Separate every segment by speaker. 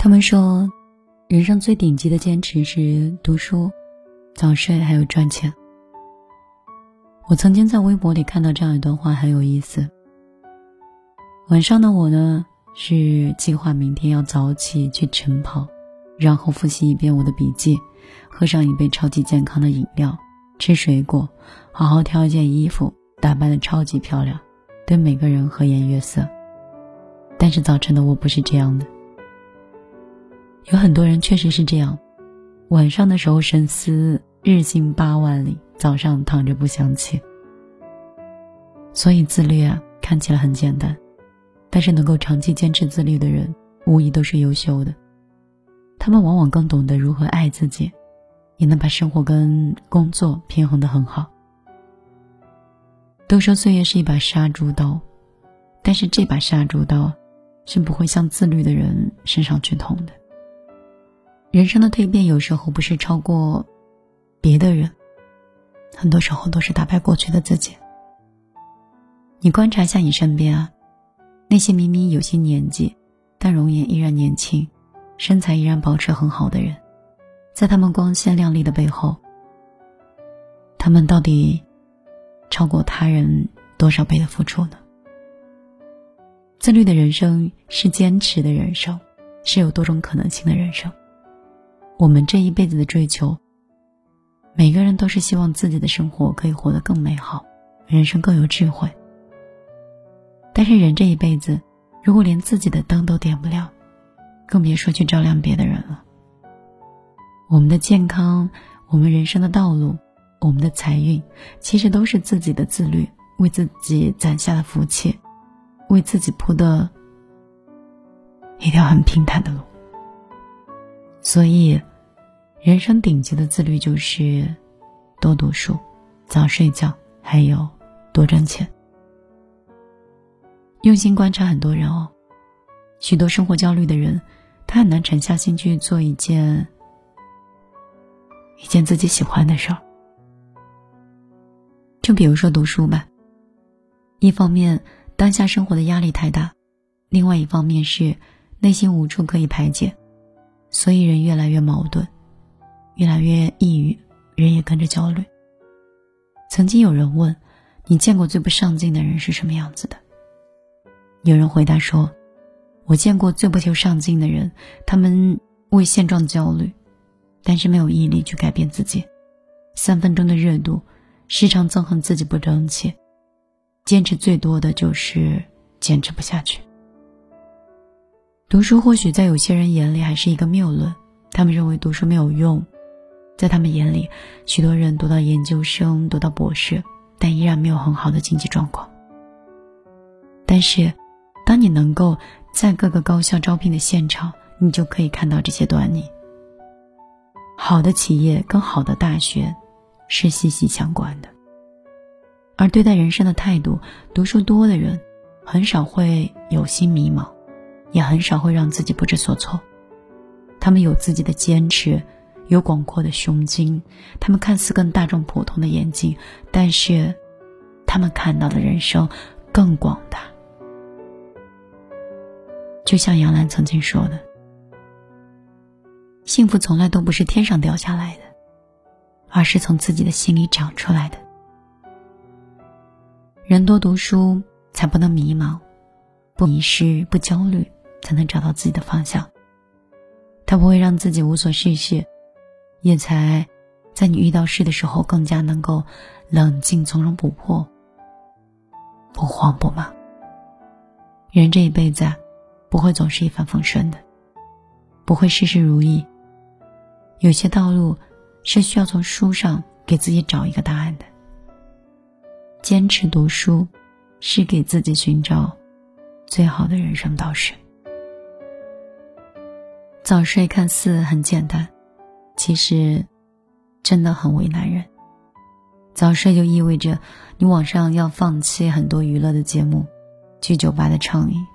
Speaker 1: 他们说，人生最顶级的坚持是读书、早睡还有赚钱。我曾经在微博里看到这样一段话，很有意思。晚上的我呢，是计划明天要早起去晨跑，然后复习一遍我的笔记，喝上一杯超级健康的饮料，吃水果，好好挑一件衣服，打扮的超级漂亮，对每个人和颜悦色。但是早晨的我不是这样的。有很多人确实是这样，晚上的时候深思，日行八万里，早上躺着不想起。所以自律啊，看起来很简单，但是能够长期坚持自律的人，无疑都是优秀的。他们往往更懂得如何爱自己，也能把生活跟工作平衡的很好。都说岁月是一把杀猪刀，但是这把杀猪刀，是不会向自律的人身上去捅的。人生的蜕变有时候不是超过别的人，很多时候都是打败过去的自己。你观察一下你身边啊，那些明明有些年纪，但容颜依然年轻，身材依然保持很好的人，在他们光鲜亮丽的背后，他们到底超过他人多少倍的付出呢？自律的人生是坚持的人生，是有多种可能性的人生。我们这一辈子的追求，每个人都是希望自己的生活可以活得更美好，人生更有智慧。但是人这一辈子，如果连自己的灯都点不了，更别说去照亮别的人了。我们的健康，我们人生的道路，我们的财运，其实都是自己的自律为自己攒下的福气，为自己铺的一条很平坦的路。所以，人生顶级的自律就是多读书、早睡觉，还有多挣钱。用心观察很多人哦，许多生活焦虑的人，他很难沉下心去做一件一件自己喜欢的事儿。就比如说读书吧，一方面当下生活的压力太大，另外一方面是内心无处可以排解。所以人越来越矛盾，越来越抑郁，人也跟着焦虑。曾经有人问：“你见过最不上进的人是什么样子的？”有人回答说：“我见过最不求上进的人，他们为现状焦虑，但是没有毅力去改变自己。三分钟的热度，时常憎恨自己不争气，坚持最多的就是坚持不下去。”读书或许在有些人眼里还是一个谬论，他们认为读书没有用。在他们眼里，许多人读到研究生、读到博士，但依然没有很好的经济状况。但是，当你能够在各个高校招聘的现场，你就可以看到这些端倪。好的企业跟好的大学是息息相关的。而对待人生的态度，读书多的人很少会有心迷茫。也很少会让自己不知所措，他们有自己的坚持，有广阔的胸襟，他们看似更大众普通的眼睛，但是，他们看到的人生更广大。就像杨澜曾经说的：“幸福从来都不是天上掉下来的，而是从自己的心里长出来的。人多读书，才不能迷茫，不迷失，不焦虑。”才能找到自己的方向。他不会让自己无所事事，也才在你遇到事的时候更加能够冷静从容不迫，不慌不忙。人这一辈子，不会总是一帆风顺的，不会事事如意。有些道路是需要从书上给自己找一个答案的。坚持读书，是给自己寻找最好的人生导师。早睡看似很简单，其实真的很为难人。早睡就意味着你晚上要放弃很多娱乐的节目，去酒吧的畅饮，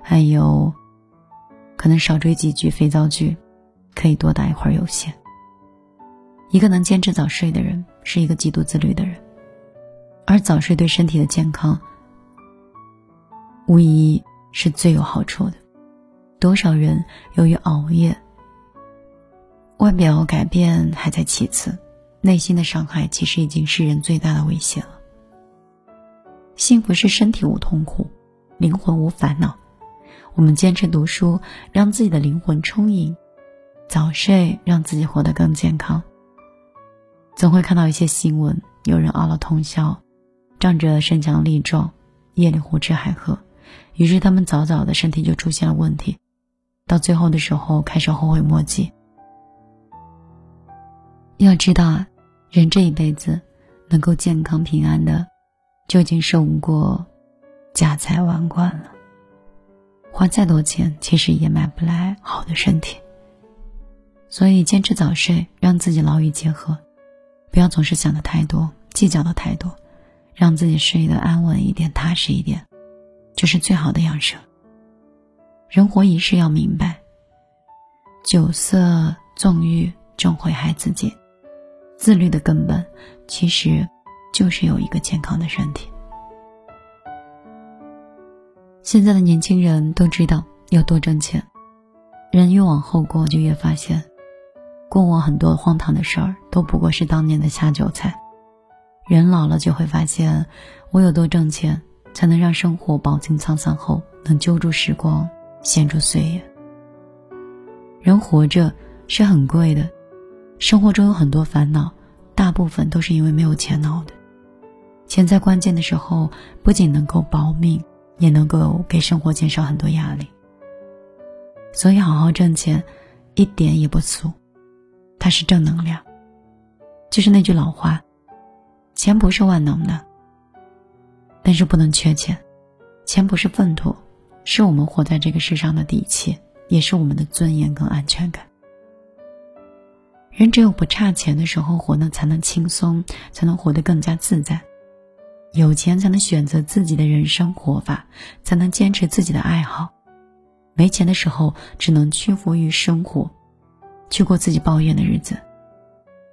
Speaker 1: 还有可能少追几句肥皂剧，可以多打一会儿游戏。一个能坚持早睡的人，是一个极度自律的人，而早睡对身体的健康，无疑是最有好处的。多少人由于熬夜，外表改变还在其次，内心的伤害其实已经是人最大的威胁了。幸福是身体无痛苦，灵魂无烦恼。我们坚持读书，让自己的灵魂充盈；早睡，让自己活得更健康。总会看到一些新闻，有人熬了通宵，仗着身强力壮，夜里胡吃海喝，于是他们早早的身体就出现了问题。到最后的时候，开始后悔莫及。要知道啊，人这一辈子能够健康平安的，就已经胜过家财万贯了。花再多钱，其实也买不来好的身体。所以，坚持早睡，让自己劳逸结合，不要总是想的太多，计较的太多，让自己睡得安稳一点，踏实一点，就是最好的养生。人活一世，要明白，酒色纵欲终会害自己。自律的根本，其实就是有一个健康的身体。现在的年轻人都知道要多挣钱，人越往后过，就越发现，过往很多荒唐的事儿都不过是当年的下酒菜。人老了就会发现，我有多挣钱，才能让生活饱经沧桑后能揪住时光。献出岁月。人活着是很贵的，生活中有很多烦恼，大部分都是因为没有钱闹的。钱在关键的时候不仅能够保命，也能够给生活减少很多压力。所以，好好挣钱，一点也不俗，它是正能量。就是那句老话，钱不是万能的，但是不能缺钱。钱不是粪土。是我们活在这个世上的底气，也是我们的尊严跟安全感。人只有不差钱的时候活呢，才能轻松，才能活得更加自在。有钱才能选择自己的人生活法，才能坚持自己的爱好。没钱的时候，只能屈服于生活，去过自己抱怨的日子，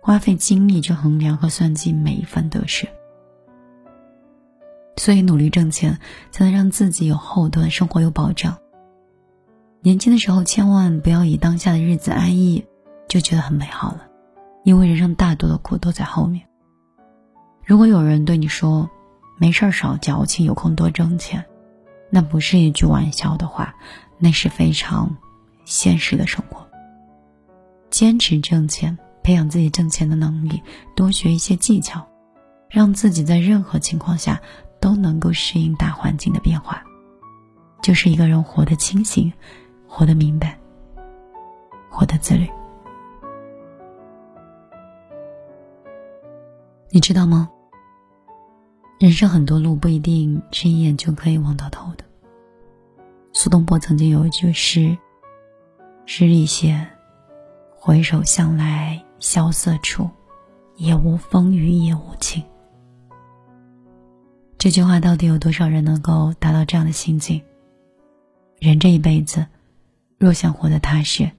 Speaker 1: 花费精力去衡量和算计每一份得失。所以，努力挣钱才能让自己有后盾，生活有保障。年轻的时候，千万不要以当下的日子安逸就觉得很美好了，因为人生大多的苦都在后面。如果有人对你说“没事儿少矫情，有空多挣钱”，那不是一句玩笑的话，那是非常现实的生活。坚持挣钱，培养自己挣钱的能力，多学一些技巧，让自己在任何情况下。都能够适应大环境的变化，就是一个人活得清醒，活得明白，活得自律。你知道吗？人生很多路不一定是一眼就可以望到头的。苏东坡曾经有一句诗：“诗里写，回首向来萧瑟处，也无风雨也无晴。”这句话到底有多少人能够达到这样的心境？人这一辈子，若想活得踏实，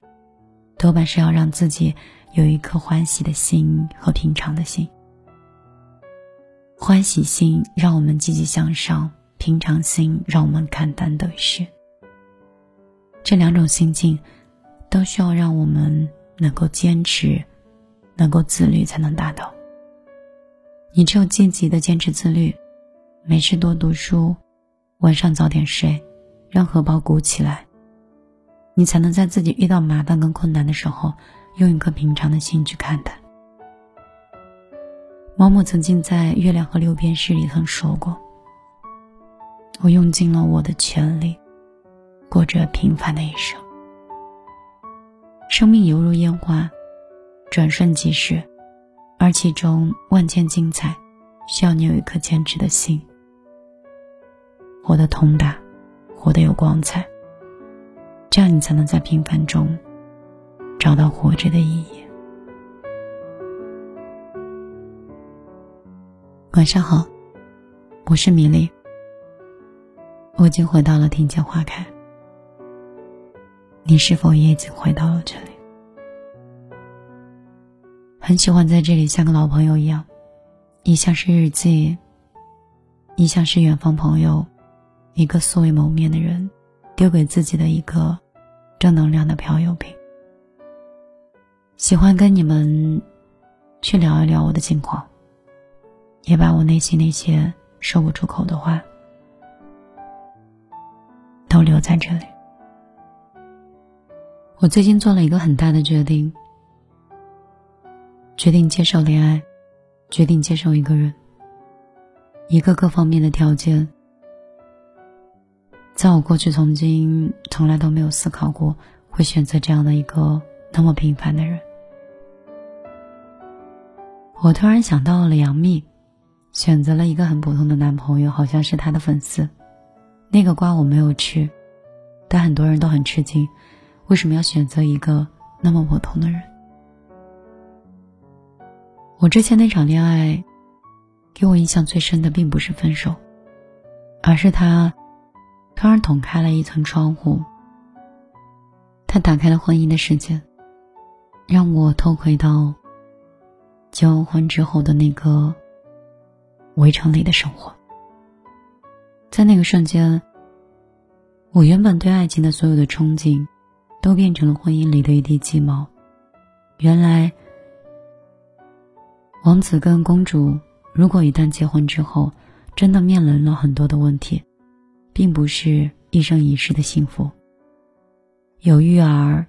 Speaker 1: 多半是要让自己有一颗欢喜的心和平常的心。欢喜心让我们积极向上，平常心让我们看淡得失。这两种心境，都需要让我们能够坚持，能够自律才能达到。你只有积极的坚持自律。没事多读书，晚上早点睡，让荷包鼓起来。你才能在自己遇到麻烦跟困难的时候，用一颗平常的心去看待。毛姆曾经在《月亮和六便士》里曾说过：“我用尽了我的全力，过着平凡的一生。生命犹如烟花，转瞬即逝，而其中万千精彩，需要你有一颗坚持的心。”活得通达，活得有光彩，这样你才能在平凡中找到活着的意义。晚上好，我是米粒，我已经回到了庭前花开，你是否也已经回到了这里？很喜欢在这里像个老朋友一样，一像是日记，一像是远方朋友。一个素未谋面的人，丢给自己的一个正能量的漂流瓶。喜欢跟你们去聊一聊我的近况，也把我内心那些说不出口的话都留在这里。我最近做了一个很大的决定，决定接受恋爱，决定接受一个人，一个各方面的条件，在我过去曾经从来都没有思考过会选择这样的一个那么平凡的人。我突然想到了杨幂，选择了一个很普通的男朋友，好像是她的粉丝。那个瓜我没有吃，但很多人都很吃惊。为什么要选择一个那么普通的人？我之前那场恋爱，给我印象最深的并不是分手，而是他突然捅开了一层窗户。他打开了婚姻的世界，让我偷窥到结完婚之后的那个围城里的生活。在那个瞬间，我原本对爱情的所有的憧憬。都变成了婚姻里的一地鸡毛。原来，王子跟公主如果一旦结婚之后，真的面临了很多的问题，并不是一生一世的幸福。有育儿，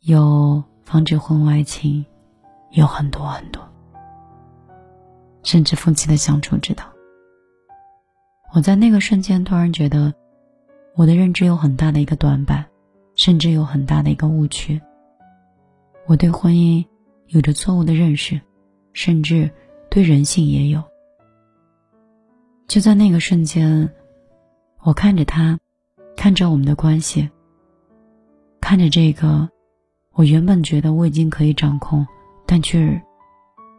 Speaker 1: 有防止婚外情，有很多很多，甚至夫妻的相处之道。我在那个瞬间突然觉得，我的认知有很大的一个短板。甚至有很大的一个误区。我对婚姻有着错误的认识，甚至对人性也有。就在那个瞬间，我看着他，看着我们的关系，看着这个我原本觉得我已经可以掌控，但却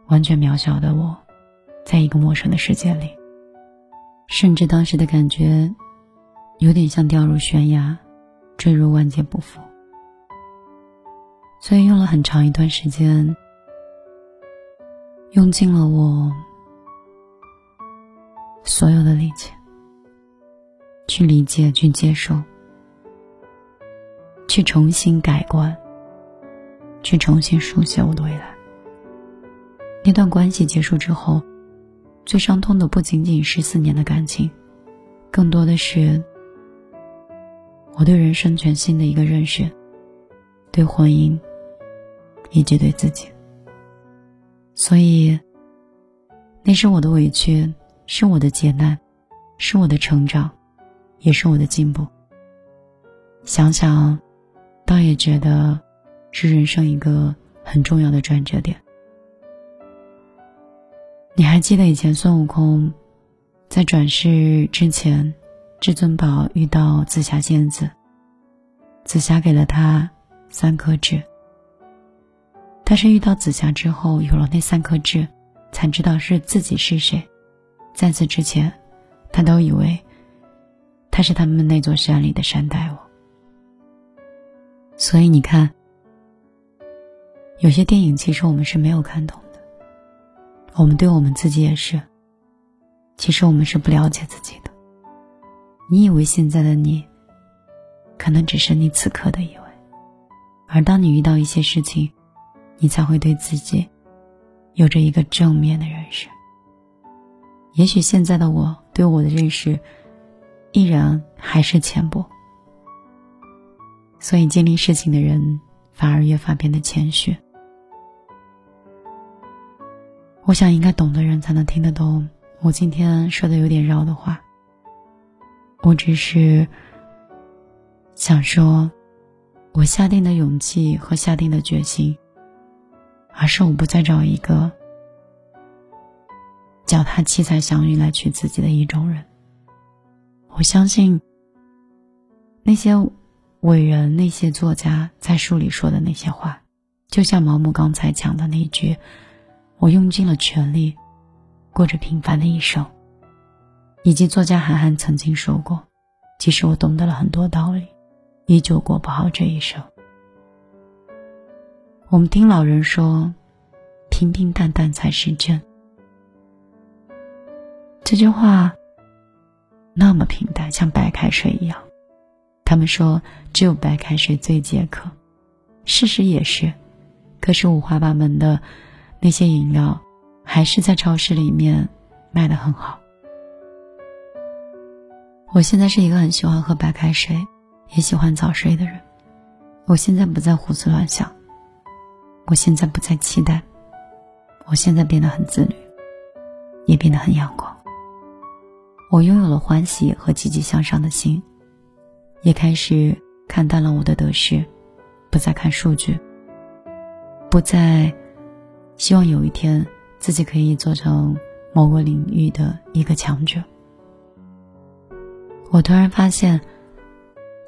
Speaker 1: 完全渺小的我，在一个陌生的世界里，甚至当时的感觉有点像掉入悬崖。坠入万劫不复，所以用了很长一段时间，用尽了我所有的力气，去理解、去接受、去重新改观、去重新书写我的未来。那段关系结束之后，最伤痛的不仅仅是四年的感情，更多的是。我对人生全新的一个认识，对婚姻，以及对自己。所以，那是我的委屈，是我的劫难，是我的成长，也是我的进步。想想，倒也觉得是人生一个很重要的转折点。你还记得以前孙悟空在转世之前？至尊宝遇到紫霞仙子，紫霞给了他三颗痣。但是遇到紫霞之后，有了那三颗痣，才知道是自己是谁。在此之前，他都以为他是他们那座山里的山大王。所以你看，有些电影其实我们是没有看懂的。我们对我们自己也是，其实我们是不了解自己的。你以为现在的你，可能只是你此刻的以为，而当你遇到一些事情，你才会对自己有着一个正面的认识。也许现在的我对我的认识依然还是浅薄，所以经历事情的人反而越发变得谦虚。我想，应该懂的人才能听得懂我今天说的有点绕的话。我只是想说，我下定的勇气和下定的决心，而是我不再找一个脚踏七彩祥云来娶自己的意中人。我相信那些伟人、那些作家在书里说的那些话，就像毛姆刚才讲的那句：“我用尽了全力，过着平凡的一生。”以及作家韩寒曾经说过：“即使我懂得了很多道理，依旧过不好这一生。”我们听老人说：“平平淡淡才是真。”这句话那么平淡，像白开水一样，他们说只有白开水最解渴，事实也是。可是五花八门的那些饮料，还是在超市里面卖的很好。我现在是一个很喜欢喝白开水，也喜欢早睡的人。我现在不再胡思乱想，我现在不再期待，我现在变得很自律，也变得很阳光。我拥有了欢喜和积极向上的心，也开始看淡了我的得失，不再看数据，不再希望有一天自己可以做成某个领域的一个强者。我突然发现。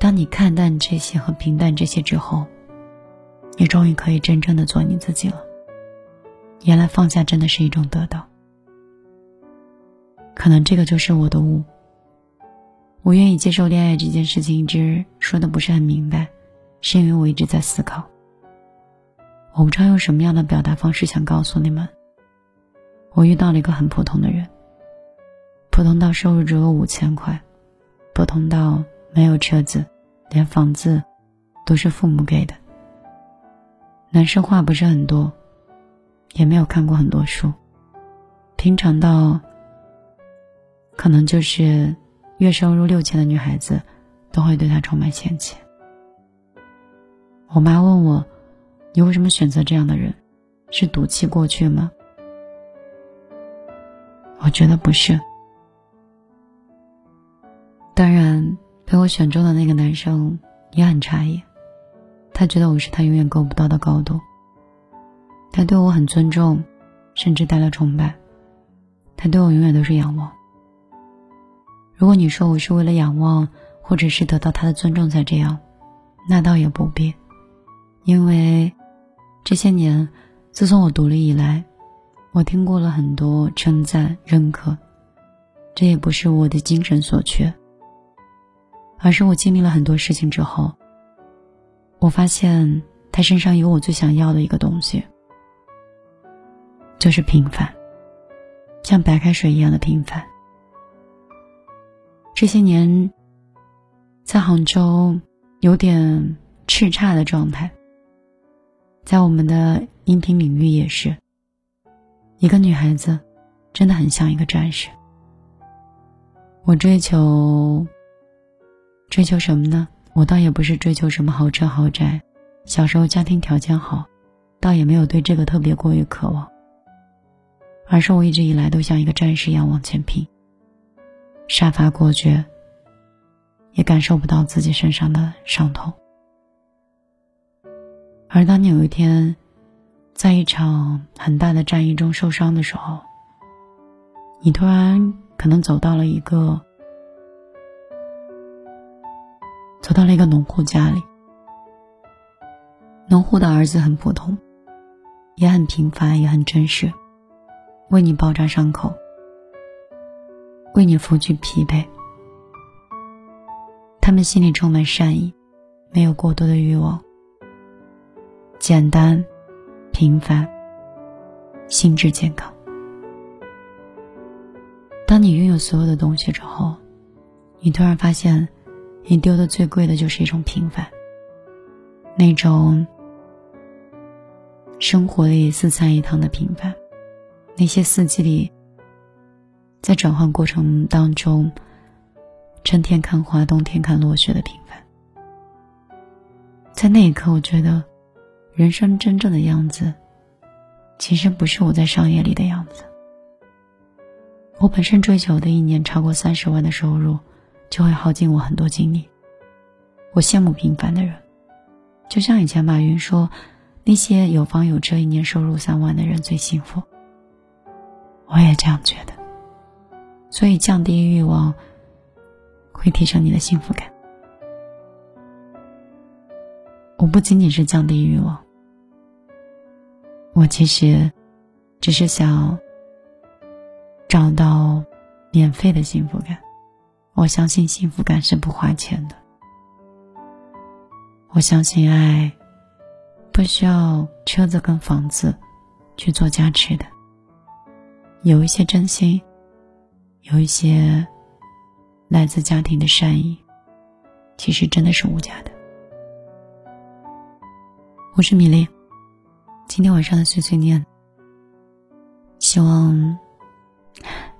Speaker 1: 当你看淡这些和平淡这些之后，你终于可以真正的做你自己了。原来放下真的是一种得到。可能这个就是我的悟。我愿意接受恋爱这件事情，一直说的不是很明白，是因为我一直在思考。我不知道用什么样的表达方式想告诉你们。我遇到了一个很普通的人，普通到收入只有五千块，普通到。没有车子，连房子都是父母给的。男生话不是很多，也没有看过很多书。平常到，可能就是月收入六千的女孩子，都会对他充满嫌弃。我妈问我：“你为什么选择这样的人？是赌气过去吗？”我觉得不是。当然。被我选中的那个男生也很诧异，他觉得我是他永远够不到的高度。他对我很尊重，甚至带了崇拜。他对我永远都是仰望。如果你说我是为了仰望，或者是得到他的尊重才这样，那倒也不必。因为这些年，自从我独立以来，我听过了很多称赞、认可，这也不是我的精神所缺。而是我经历了很多事情之后，我发现他身上有我最想要的一个东西，就是平凡，像白开水一样的平凡。这些年，在杭州有点叱咤的状态，在我们的音频领域也是，一个女孩子真的很像一个战士。我追求。追求什么呢？我倒也不是追求什么豪车豪宅，小时候家庭条件好，倒也没有对这个特别过于渴望。而是我一直以来都像一个战士一样往前拼，杀伐果决，也感受不到自己身上的伤痛。而当你有一天，在一场很大的战役中受伤的时候，你突然可能走到了一个。走到了一个农户家里，农户的儿子很普通，也很平凡，也很真实，为你包扎伤口，为你拂去疲惫。他们心里充满善意，没有过多的欲望，简单、平凡，心智健康。当你拥有所有的东西之后，你突然发现。你丢的最贵的就是一种平凡，那种生活里四菜一汤的平凡，那些四季里在转换过程当中，春天看花，冬天看落雪的平凡。在那一刻，我觉得人生真正的样子，其实不是我在商业里的样子。我本身追求的一年超过三十万的收入。就会耗尽我很多精力。我羡慕平凡的人，就像以前马云说，那些有房有车、一年收入三万的人最幸福。我也这样觉得。所以降低欲望，会提升你的幸福感。我不仅仅是降低欲望，我其实只是想找到免费的幸福感。我相信幸福感是不花钱的。我相信爱不需要车子跟房子去做加持的。有一些真心，有一些来自家庭的善意，其实真的是无价的。我是米粒，今天晚上的碎碎念，希望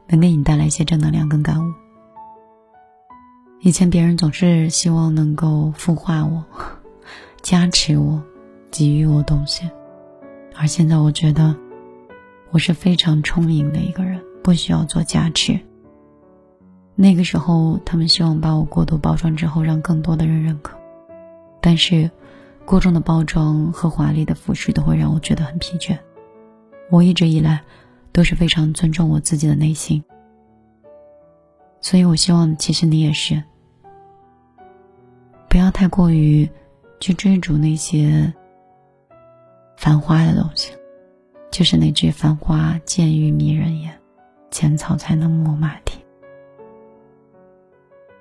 Speaker 1: 能给你带来一些正能量跟感悟。以前别人总是希望能够孵化我、加持我、给予我东西，而现在我觉得我是非常充盈的一个人，不需要做加持。那个时候，他们希望把我过度包装之后，让更多的人认可，但是过重的包装和华丽的服饰都会让我觉得很疲倦。我一直以来都是非常尊重我自己的内心。所以，我希望其实你也是，不要太过于去追逐那些繁花的东西。就是那句“繁花渐欲迷人眼，浅草才能没马蹄”。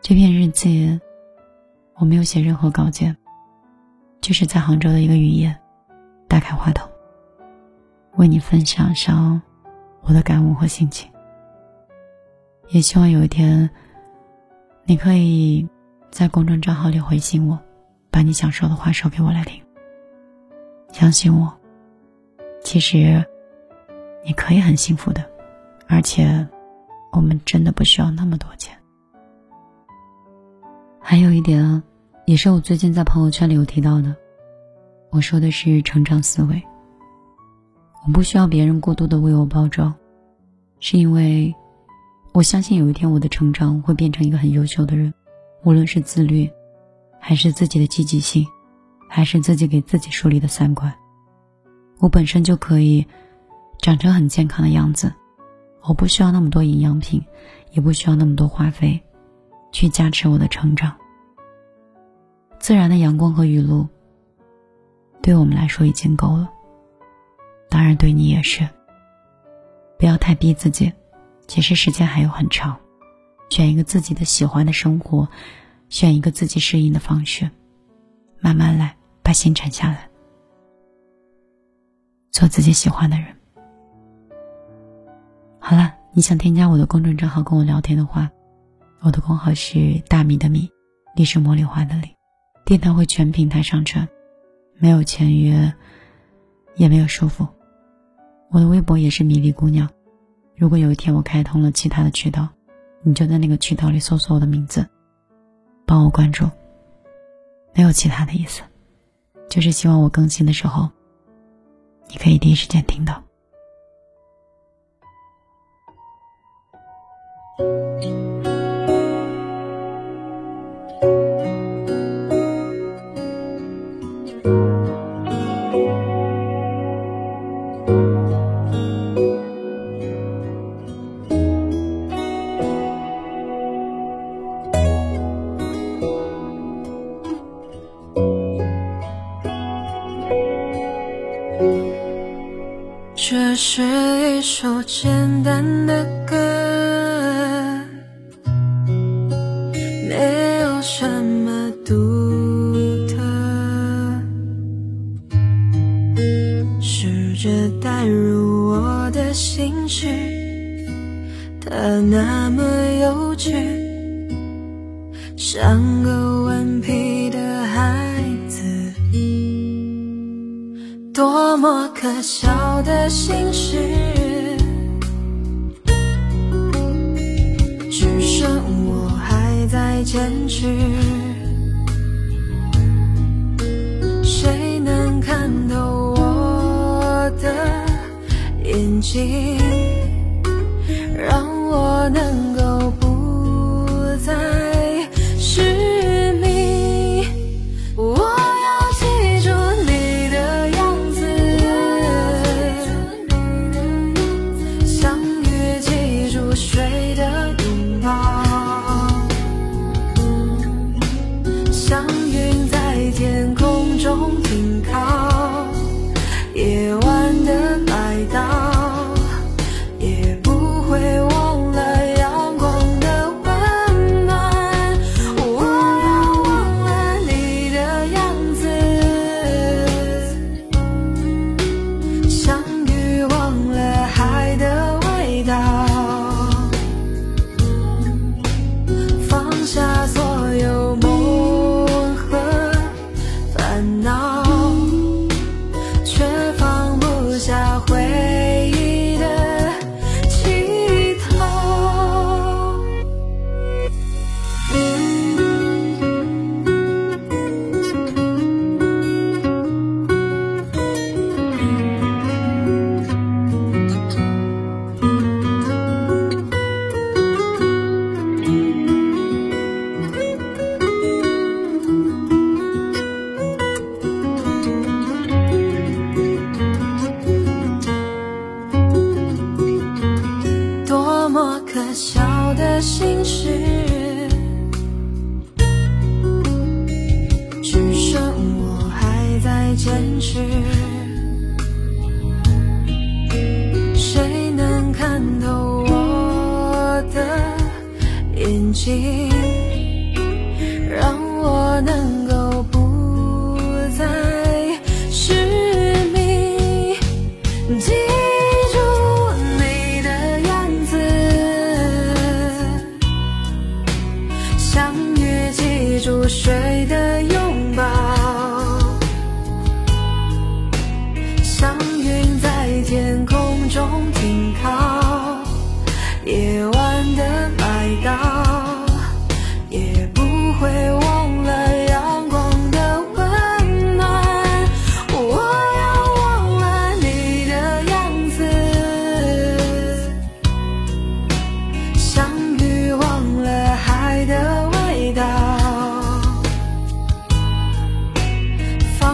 Speaker 1: 这篇日记我没有写任何稿件，就是在杭州的一个雨夜，打开话筒，为你分享上我的感悟和心情。也希望有一天，你可以在公众账号里回信我，把你想说的话说给我来听。相信我，其实你可以很幸福的，而且我们真的不需要那么多钱。还有一点啊，也是我最近在朋友圈里有提到的，我说的是成长思维。我不需要别人过度的为我包装，是因为。我相信有一天我的成长会变成一个很优秀的人，无论是自律，还是自己的积极性，还是自己给自己树立的三观，我本身就可以长成很健康的样子。我不需要那么多营养品，也不需要那么多花费，去加持我的成长。自然的阳光和雨露，对我们来说已经够了。当然，对你也是。不要太逼自己。其实时间还有很长，选一个自己的喜欢的生活，选一个自己适应的方式，慢慢来，把心沉下来，做自己喜欢的人。好了，你想添加我的公众账号跟我聊天的话，我的公号是大米的米，你是茉莉花的莉，电台会全平台上传，没有签约，也没有束缚。我的微博也是米粒姑娘。如果有一天我开通了其他的渠道，你就在那个渠道里搜索我的名字，帮我关注。没有其他的意思，就是希望我更新的时候，你可以第一时间听到。
Speaker 2: 这是一首简单的歌，眼睛让我能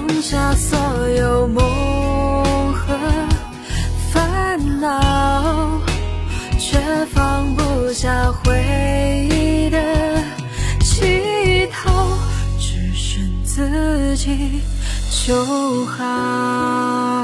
Speaker 2: 放下所有梦和烦恼却放不下回忆的乞讨只剩自己就好。